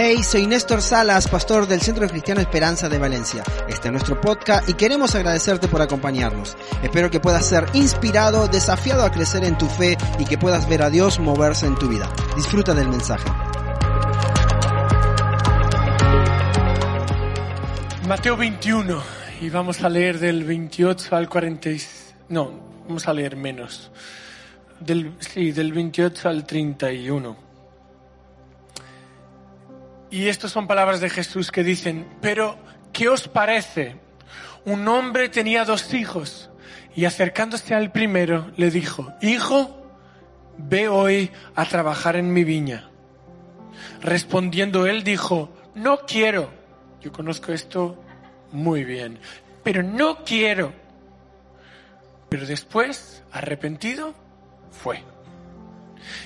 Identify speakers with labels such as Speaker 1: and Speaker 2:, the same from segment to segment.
Speaker 1: Hey, soy Néstor Salas, pastor del Centro Cristiano Esperanza de Valencia. Este es nuestro podcast y queremos agradecerte por acompañarnos. Espero que puedas ser inspirado, desafiado a crecer en tu fe y que puedas ver a Dios moverse en tu vida. Disfruta del mensaje.
Speaker 2: Mateo 21 y vamos a leer del 28 al 46. No, vamos a leer menos. Sí, del 28 al 31. Y estas son palabras de Jesús que dicen, pero ¿qué os parece? Un hombre tenía dos hijos y acercándose al primero le dijo, Hijo, ve hoy a trabajar en mi viña. Respondiendo él dijo, no quiero. Yo conozco esto muy bien, pero no quiero. Pero después, arrepentido, fue.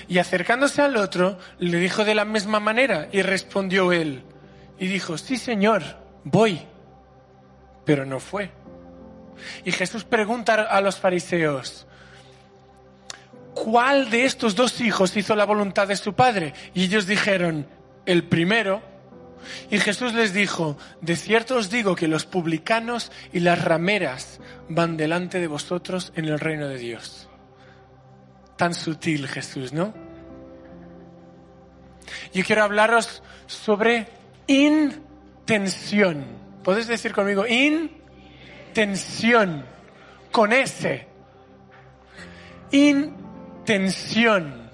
Speaker 2: Y acercándose al otro, le dijo de la misma manera y respondió él. Y dijo, sí Señor, voy. Pero no fue. Y Jesús pregunta a los fariseos, ¿cuál de estos dos hijos hizo la voluntad de su padre? Y ellos dijeron, el primero. Y Jesús les dijo, de cierto os digo que los publicanos y las rameras van delante de vosotros en el reino de Dios tan sutil Jesús, ¿no? Yo quiero hablaros sobre intención. ¿Puedes decir conmigo? Intención. Con S. Intención.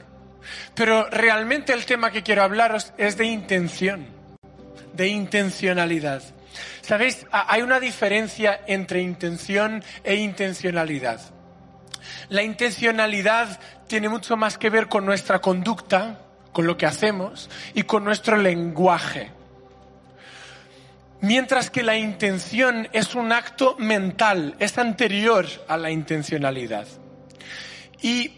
Speaker 2: Pero realmente el tema que quiero hablaros es de intención, de intencionalidad. ¿Sabéis? Hay una diferencia entre intención e intencionalidad. La intencionalidad tiene mucho más que ver con nuestra conducta, con lo que hacemos y con nuestro lenguaje. Mientras que la intención es un acto mental, es anterior a la intencionalidad. Y,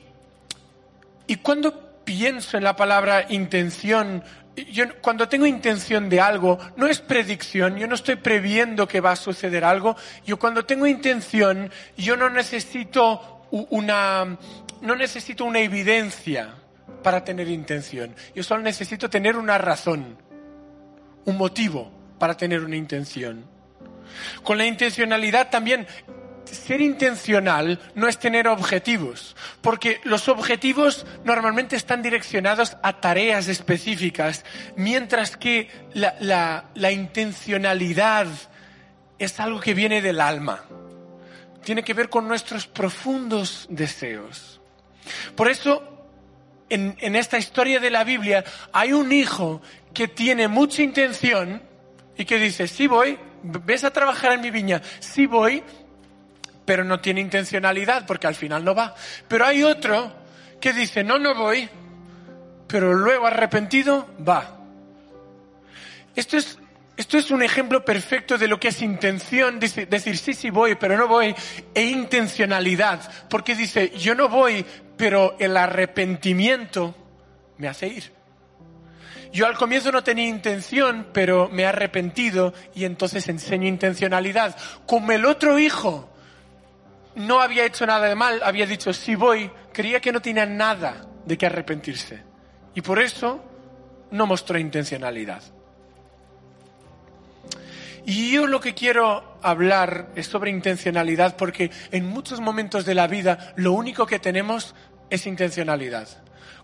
Speaker 2: y cuando pienso en la palabra intención, yo, cuando tengo intención de algo, no es predicción, yo no estoy previendo que va a suceder algo. Yo cuando tengo intención, yo no necesito una, no necesito una evidencia para tener intención. Yo solo necesito tener una razón, un motivo para tener una intención. Con la intencionalidad también, ser intencional no es tener objetivos, porque los objetivos normalmente están direccionados a tareas específicas, mientras que la, la intencionalidad es algo que viene del alma tiene que ver con nuestros profundos deseos. Por eso, en, esta historia de la Biblia hay un hijo que tiene mucha intención y que dice, sí voy, ves a trabajar en mi viña, sí voy, pero no tiene intencionalidad porque al final no va. Pero hay otro que dice, no, no voy, pero luego arrepentido va. Esto es esto es un ejemplo perfecto de lo que es intención, decir sí, sí voy, pero no voy, e intencionalidad, porque dice yo no voy, pero el arrepentimiento me hace ir. Yo al comienzo no tenía intención, pero me he arrepentido y entonces enseño intencionalidad. Como el otro hijo no había hecho nada de mal, había dicho sí voy, creía que no tenía nada de que arrepentirse. Y por eso no mostró intencionalidad. Y yo lo que quiero hablar es sobre intencionalidad porque en muchos momentos de la vida lo único que tenemos es intencionalidad.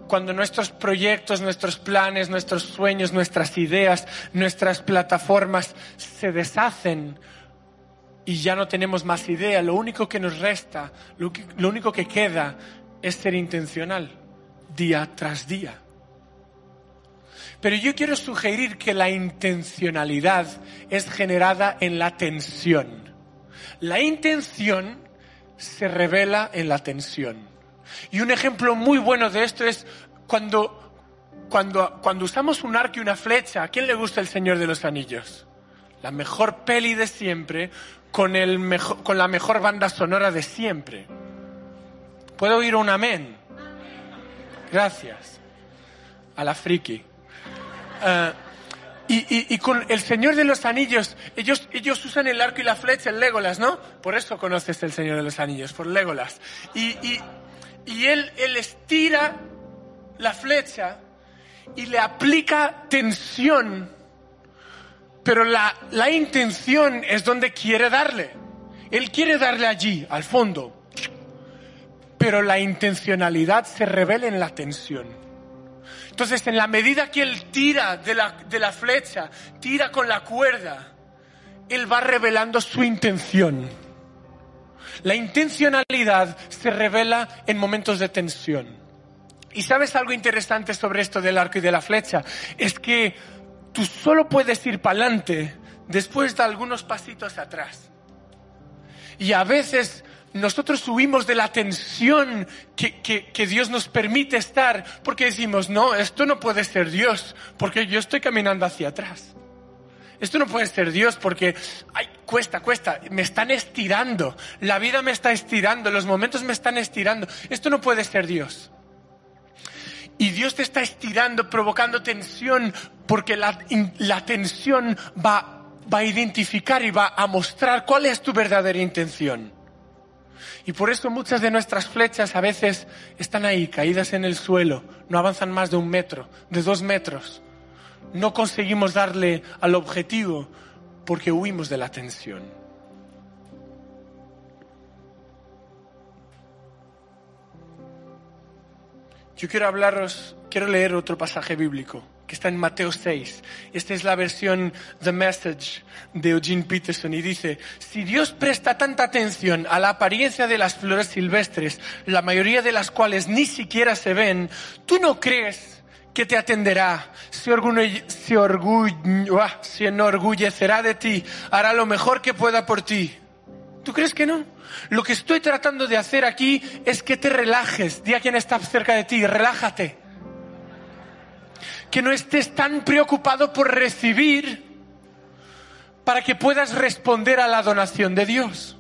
Speaker 2: Cuando nuestros proyectos, nuestros planes, nuestros sueños, nuestras ideas, nuestras plataformas se deshacen y ya no tenemos más idea, lo único que nos resta, lo, único que queda es ser intencional día tras día. Pero yo quiero sugerir que la intencionalidad es generada en la tensión. La intención se revela en la tensión. Y un ejemplo muy bueno de esto es cuando, cuando, cuando usamos un arco y una flecha. ¿A quién le gusta el Señor de los Anillos? La mejor peli de siempre con, el mejor, con la mejor banda sonora de siempre. ¿Puedo oír un amén? Gracias. A la friki. Eh, y, con el Señor de los Anillos, ellos, ellos usan el arco y la flecha, el Legolas, ¿no? Por eso conoces el Señor de los Anillos, por Legolas. Y, y él, él estira la flecha y le aplica tensión, pero la, la intención es donde quiere darle. Él quiere darle allí, al fondo, pero la intencionalidad se revela en la tensión. Entonces, en la medida que él tira de la, de la flecha, tira con la cuerda, él va revelando su intención. La intencionalidad se revela en momentos de tensión. Y sabes algo interesante sobre esto del arco y de la flecha, es que tú solo puedes ir para adelante después de algunos pasitos atrás. Y a veces nosotros huimos de la tensión que, que, Dios nos permite estar porque decimos, no, esto no puede ser Dios, porque yo estoy caminando hacia atrás. Esto no puede ser Dios porque, ay, cuesta, cuesta, me están estirando, la vida me está estirando, los momentos me están estirando. Esto no puede ser Dios. Y Dios te está estirando, provocando tensión, porque la, la tensión va, va a identificar y va a mostrar cuál es tu verdadera intención. Y por eso muchas de nuestras flechas a veces están ahí, caídas en el suelo, no avanzan más de un metro, de dos metros. No conseguimos darle al objetivo porque huimos de la tensión. Yo quiero hablaros, quiero leer otro pasaje bíblico que está en Mateo 6. Esta es la versión The Message de Eugene Peterson y dice, si Dios presta tanta atención a la apariencia de las flores silvestres, la mayoría de las cuales ni siquiera se ven, ¿tú no crees que te atenderá, se, se enorgullecerá de ti, hará lo mejor que pueda por ti. ¿Tú crees que no? Lo que estoy tratando de hacer aquí es que te relajes. Di a quien está cerca de ti, relájate. Que no estés tan preocupado por recibir para que puedas responder a la donación de Dios.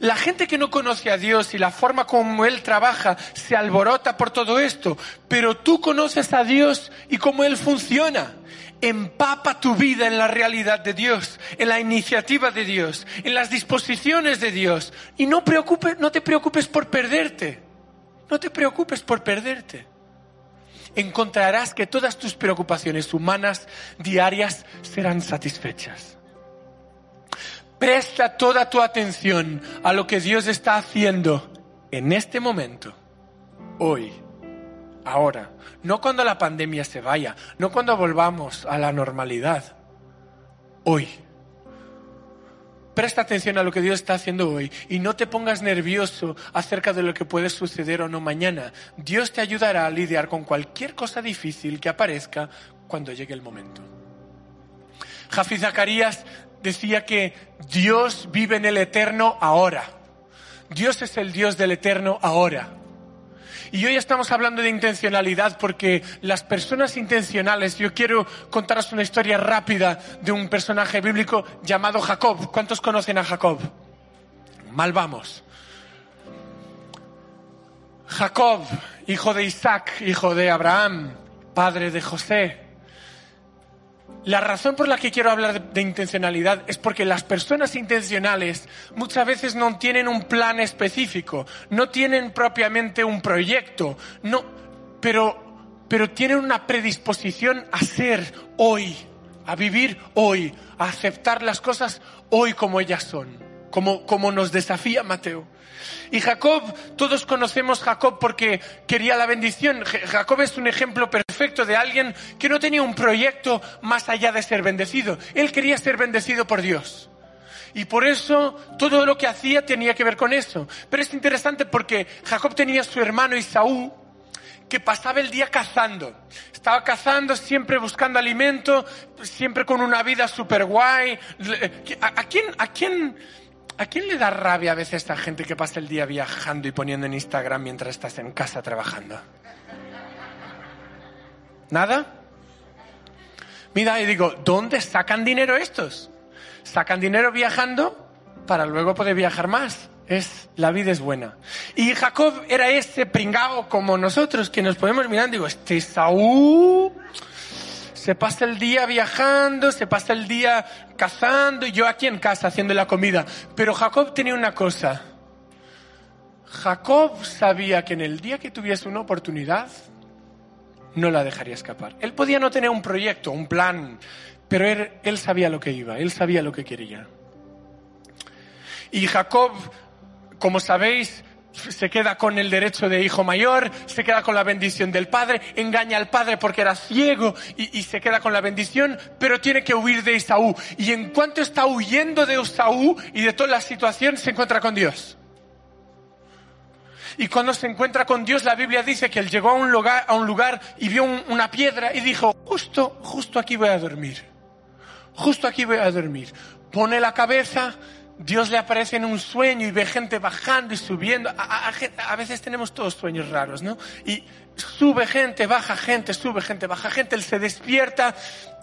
Speaker 2: La gente que no conoce a Dios y la forma como Él trabaja se alborota por todo esto, pero tú conoces a Dios y cómo Él funciona. Empapa tu vida en la realidad de Dios, en la iniciativa de Dios, en las disposiciones de Dios. Y no, no te preocupes por perderte. No te preocupes por perderte. Encontrarás que todas tus preocupaciones humanas diarias serán satisfechas. Presta toda tu atención a lo que Dios está haciendo en este momento, hoy, ahora, no cuando la pandemia se vaya, no cuando volvamos a la normalidad, hoy. Presta atención a lo que Dios está haciendo hoy y no te pongas nervioso acerca de lo que puede suceder o no mañana. Dios te ayudará a lidiar con cualquier cosa difícil que aparezca cuando llegue el momento. Jafi Zacarías decía que Dios vive en el eterno ahora. Dios es el Dios del eterno ahora. Y hoy estamos hablando de intencionalidad porque las personas intencionales, yo quiero contaros una historia rápida de un personaje bíblico llamado Jacob. ¿Cuántos conocen a Jacob? Mal vamos. Jacob, hijo de Isaac, hijo de Abraham, padre de José, la razón por la que quiero hablar de, intencionalidad es porque las personas intencionales muchas veces no tienen un plan específico, no tienen propiamente un proyecto, no, pero, pero tienen una predisposición a ser hoy, a vivir hoy, a aceptar las cosas hoy como ellas son, como, como nos desafía Mateo. Y Jacob, todos conocemos Jacob porque quería la bendición. Jacob es un ejemplo perfecto de alguien que no tenía un proyecto más allá de ser bendecido. Él quería ser bendecido por Dios. Y por eso todo lo que hacía tenía que ver con eso. Pero es interesante porque Jacob tenía a su hermano Isaú que pasaba el día cazando. Estaba cazando, siempre buscando alimento, siempre con una vida super guay. ¿A, quién, a quién ¿A quién le da rabia a veces esta gente que pasa el día viajando y poniendo en Instagram mientras estás en casa trabajando? ¿Nada? Mira, y digo, ¿dónde sacan dinero estos? Sacan dinero viajando para luego poder viajar más. Es, la vida es buena. Y Jacob era ese pringao como nosotros que nos podemos mirar y digo, este Saúl se pasa el día viajando, se pasa el día cazando y yo aquí en casa haciendo la comida. Pero Jacob tenía una cosa. Jacob sabía que en el día que tuviese una oportunidad, no la dejaría escapar. Él podía no tener un proyecto, un plan, pero él, él sabía lo que iba, él sabía lo que quería. Y Jacob, como sabéis, se queda con el derecho de hijo mayor, se queda con la bendición del padre, engaña al padre porque era ciego y, se queda con la bendición, pero tiene que huir de Esaú. Y en cuanto está huyendo de Esaú y de toda la situación, se encuentra con Dios. Y cuando se encuentra con Dios, la Biblia dice que él llegó a un lugar, a un lugar y vio un, una piedra y dijo, justo, justo aquí voy a dormir. Justo aquí voy a dormir. Pone la cabeza, Dios le aparece en un sueño y ve gente bajando y subiendo. A, a, veces tenemos todos sueños raros, ¿no? Y sube gente, baja gente, sube gente, baja gente. Él se despierta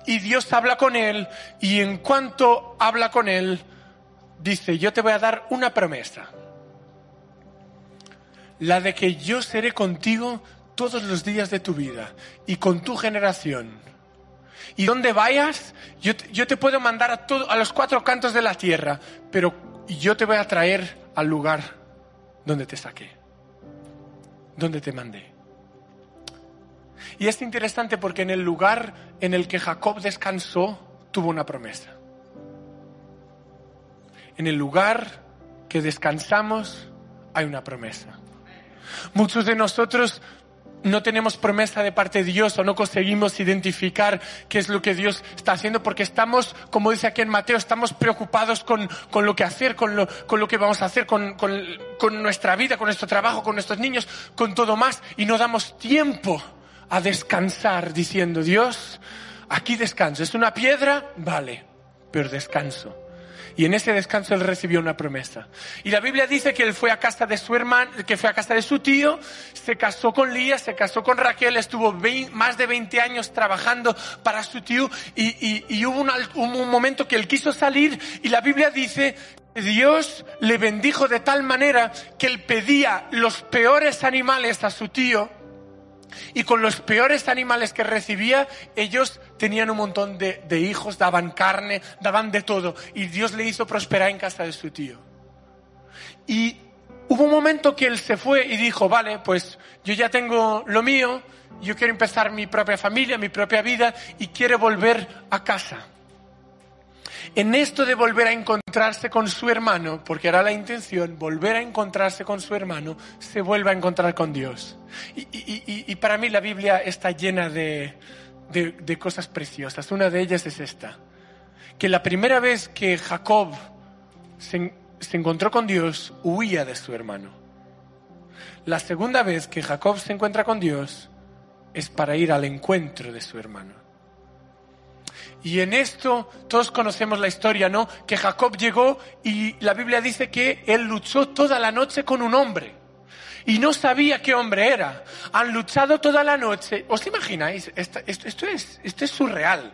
Speaker 2: y Dios habla con él. Y en cuanto habla con él, dice, yo te voy a dar una promesa. La de que yo seré contigo todos los días de tu vida y con tu generación. Y donde vayas, yo yo te puedo mandar a, todo, a los cuatro cantos de la tierra, pero yo te voy a traer al lugar donde te saqué, donde te mandé. Y es interesante porque en el lugar en el que Jacob descansó, tuvo una promesa. En el lugar que descansamos, hay una promesa. Muchos de nosotros no tenemos promesa de parte de Dios o no conseguimos identificar qué es lo que Dios está haciendo porque estamos, como dice aquí en Mateo, estamos preocupados con, con lo que hacer, con lo, con lo que vamos a hacer, con, con, con nuestra vida, con nuestro trabajo, con nuestros niños, con todo más y no damos tiempo a descansar diciendo, Dios, aquí descanso. ¿Es una piedra? Vale, pero descanso. Y en ese descanso él recibió una promesa. Y la Biblia dice que él fue a casa de su hermano, que fue a casa de su tío, se casó con Lía, se casó con Raquel, estuvo 20, más de 20 años trabajando para su tío y, hubo, hubo un momento que él quiso salir y la Biblia dice Dios le bendijo de tal manera que él pedía los peores animales a su tío y con los peores animales que recibía, ellos tenían un montón de, hijos, daban carne, daban de todo. Y Dios le hizo prosperar en casa de su tío. Y hubo un momento que él se fue y dijo, vale, pues yo ya tengo lo mío, yo quiero empezar mi propia familia, mi propia vida y quiero volver a casa. En esto de volver a encontrarse con su hermano, porque era la intención, volver a encontrarse con su hermano, se vuelve a encontrar con Dios. Y, para mí la Biblia está llena de, de, de, cosas preciosas. Una de ellas es esta, que la primera vez que Jacob se, se encontró con Dios, huía de su hermano. La segunda vez que Jacob se encuentra con Dios es para ir al encuentro de su hermano. Y en esto todos conocemos la historia, ¿no? Que Jacob llegó y la Biblia dice que él luchó toda la noche con un hombre. Y no sabía qué hombre era. Han luchado toda la noche. ¿Os imagináis? Esto, esto, esto, es, esto es surreal.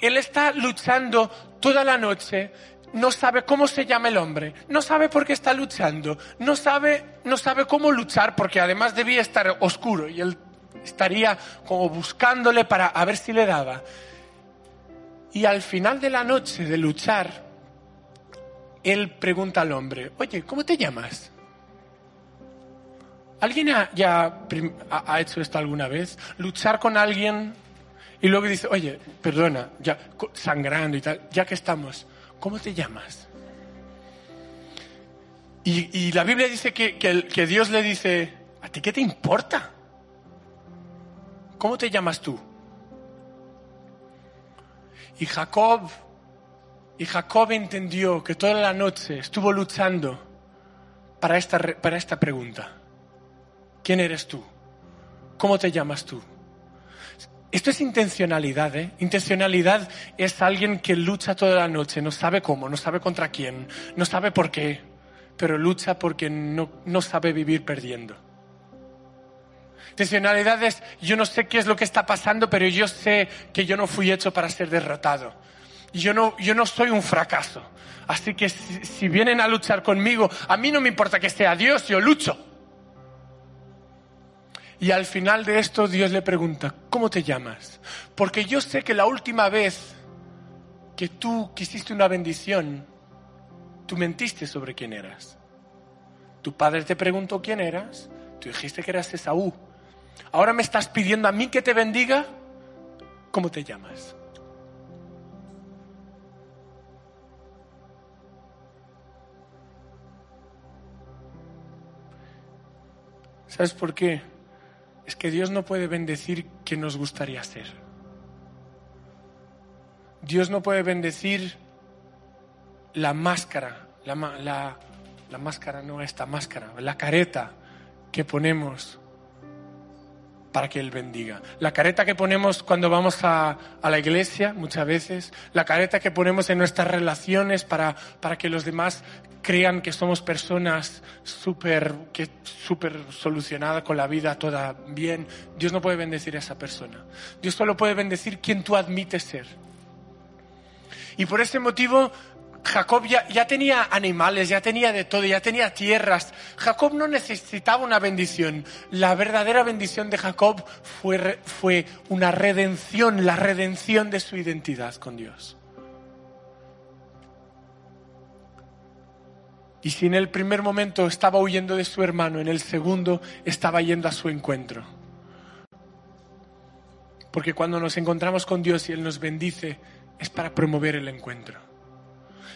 Speaker 2: Él está luchando toda la noche. No sabe cómo se llama el hombre. No sabe por qué está luchando. No sabe, no sabe cómo luchar porque además debía estar oscuro y él estaría como buscándole para a ver si le daba. Y al final de la noche de luchar, él pregunta al hombre, oye, ¿cómo te llamas? ¿Alguien ya ha hecho esto alguna vez? Luchar con alguien y luego dice, oye, perdona, ya sangrando y tal, ya que estamos, ¿cómo te llamas? Y, la Biblia dice que, que Dios le dice, ¿a ti qué te importa? ¿Cómo te llamas tú? Y Jacob, y Jacob entendió que toda la noche estuvo luchando para esta, para esta pregunta. ¿Quién eres tú? ¿Cómo te llamas tú? Esto es intencionalidad, ¿eh? Intencionalidad es alguien que lucha toda la noche, no sabe cómo, no sabe contra quién, no sabe por qué, pero lucha porque no, no sabe vivir perdiendo. Intencionalidad es, yo no sé qué es lo que está pasando, pero yo sé que yo no fui hecho para ser derrotado. Yo no, yo no soy un fracaso. Así que si, si vienen a luchar conmigo, a mí no me importa que sea Dios, yo lucho. Y al final de esto Dios le pregunta, ¿cómo te llamas? Porque yo sé que la última vez que tú quisiste una bendición, tú mentiste sobre quién eras. Tu padre te preguntó quién eras, tú dijiste que eras Esaú. Ahora me estás pidiendo a mí que te bendiga. ¿Cómo te llamas? ¿Sabes por qué? Es que Dios no puede bendecir quien nos gustaría ser. Dios no puede bendecir la máscara, la, la, la máscara, no esta máscara, la careta que ponemos para que Él bendiga. La careta que ponemos cuando vamos a, a, la iglesia, muchas veces, la careta que ponemos en nuestras relaciones para, para que los demás crean que somos personas súper super solucionadas con la vida, toda bien. Dios no puede bendecir a esa persona. Dios solo puede bendecir quien tú admites ser. Y por ese motivo Jacob ya, tenía animales, ya tenía de todo, ya tenía tierras. Jacob no necesitaba una bendición. La verdadera bendición de Jacob fue, fue una redención, la redención de su identidad con Dios. Y si en el primer momento estaba huyendo de su hermano, en el segundo estaba yendo a su encuentro. Porque cuando nos encontramos con Dios y Él nos bendice, es para promover el encuentro.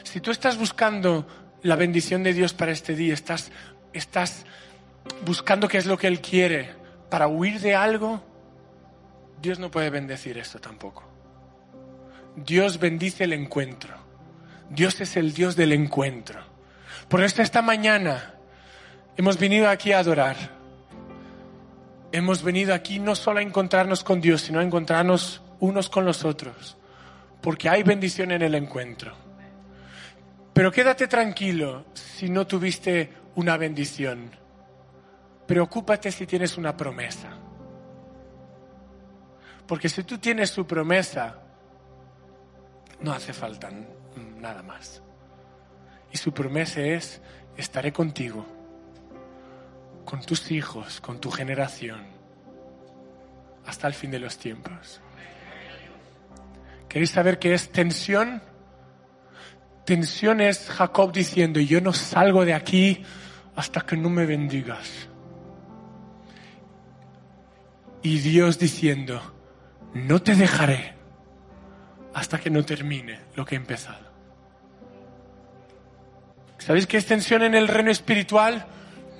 Speaker 2: Si tú estás buscando la bendición de Dios para este día, estás, estás buscando qué es lo que Él quiere para huir de algo, Dios no puede bendecir esto tampoco. Dios bendice el encuentro. Dios es el Dios del encuentro. Por esto esta mañana hemos venido aquí a adorar. Hemos venido aquí no solo a encontrarnos con Dios, sino a encontrarnos unos con los otros. Porque hay bendición en el encuentro. Pero quédate tranquilo si no tuviste una bendición. Preocúpate si tienes una promesa. Porque si tú tienes su promesa, no hace falta nada más. Y su promesa es, estaré contigo, con tus hijos, con tu generación, hasta el fin de los tiempos. ¿Queréis saber qué es tensión? Tensión es Jacob diciendo, yo no salgo de aquí hasta que no me bendigas. Y Dios diciendo, no te dejaré hasta que no termine lo que he empezado. ¿Sabéis qué es tensión en el reino espiritual?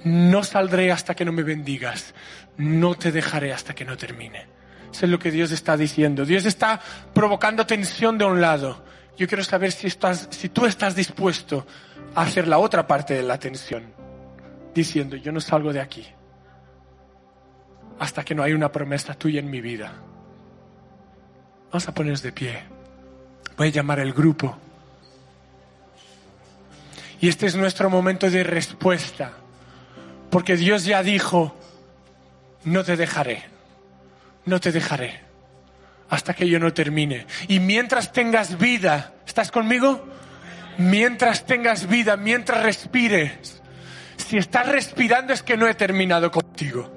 Speaker 2: No saldré hasta que no me bendigas. No te dejaré hasta que no termine. Eso es lo que Dios está diciendo. Dios está provocando tensión de un lado yo quiero saber si, estás, si tú estás dispuesto a hacer la otra parte de la tensión, diciendo, yo no salgo de aquí hasta que no hay una promesa tuya en mi vida. Vamos a ponernos de pie. Voy a llamar al grupo. Y este es nuestro momento de respuesta. Porque Dios ya dijo, no te dejaré, no te dejaré hasta que yo no termine. Y mientras tengas vida, ¿estás conmigo? Mientras tengas vida, mientras respires, si estás respirando es que no he terminado contigo.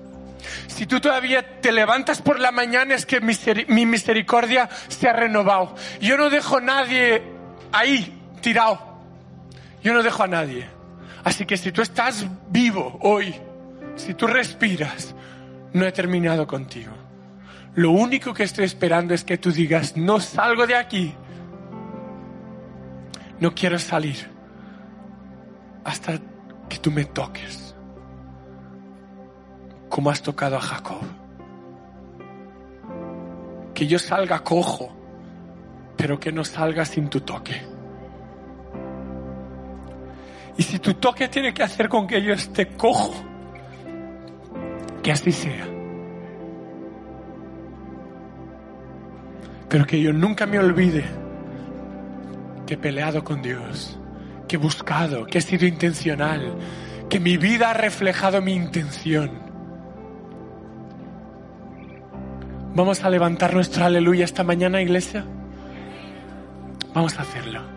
Speaker 2: Si tú todavía te levantas por la mañana es que mi misericordia se ha renovado. Yo no dejo a nadie ahí tirado. Yo no dejo a nadie. Así que si tú estás vivo hoy, si tú respiras, no he terminado contigo. Lo único que estoy esperando es que tú digas, no salgo de aquí. No quiero salir hasta que tú me toques, como has tocado a Jacob. Que yo salga cojo, pero que no salga sin tu toque. Y si tu toque tiene que hacer con que yo esté cojo, que así sea. Pero que yo nunca me olvide que he peleado con Dios, que he buscado, que he sido intencional, que mi vida ha reflejado mi intención. Vamos a levantar nuestro aleluya esta mañana, iglesia. Vamos a hacerlo.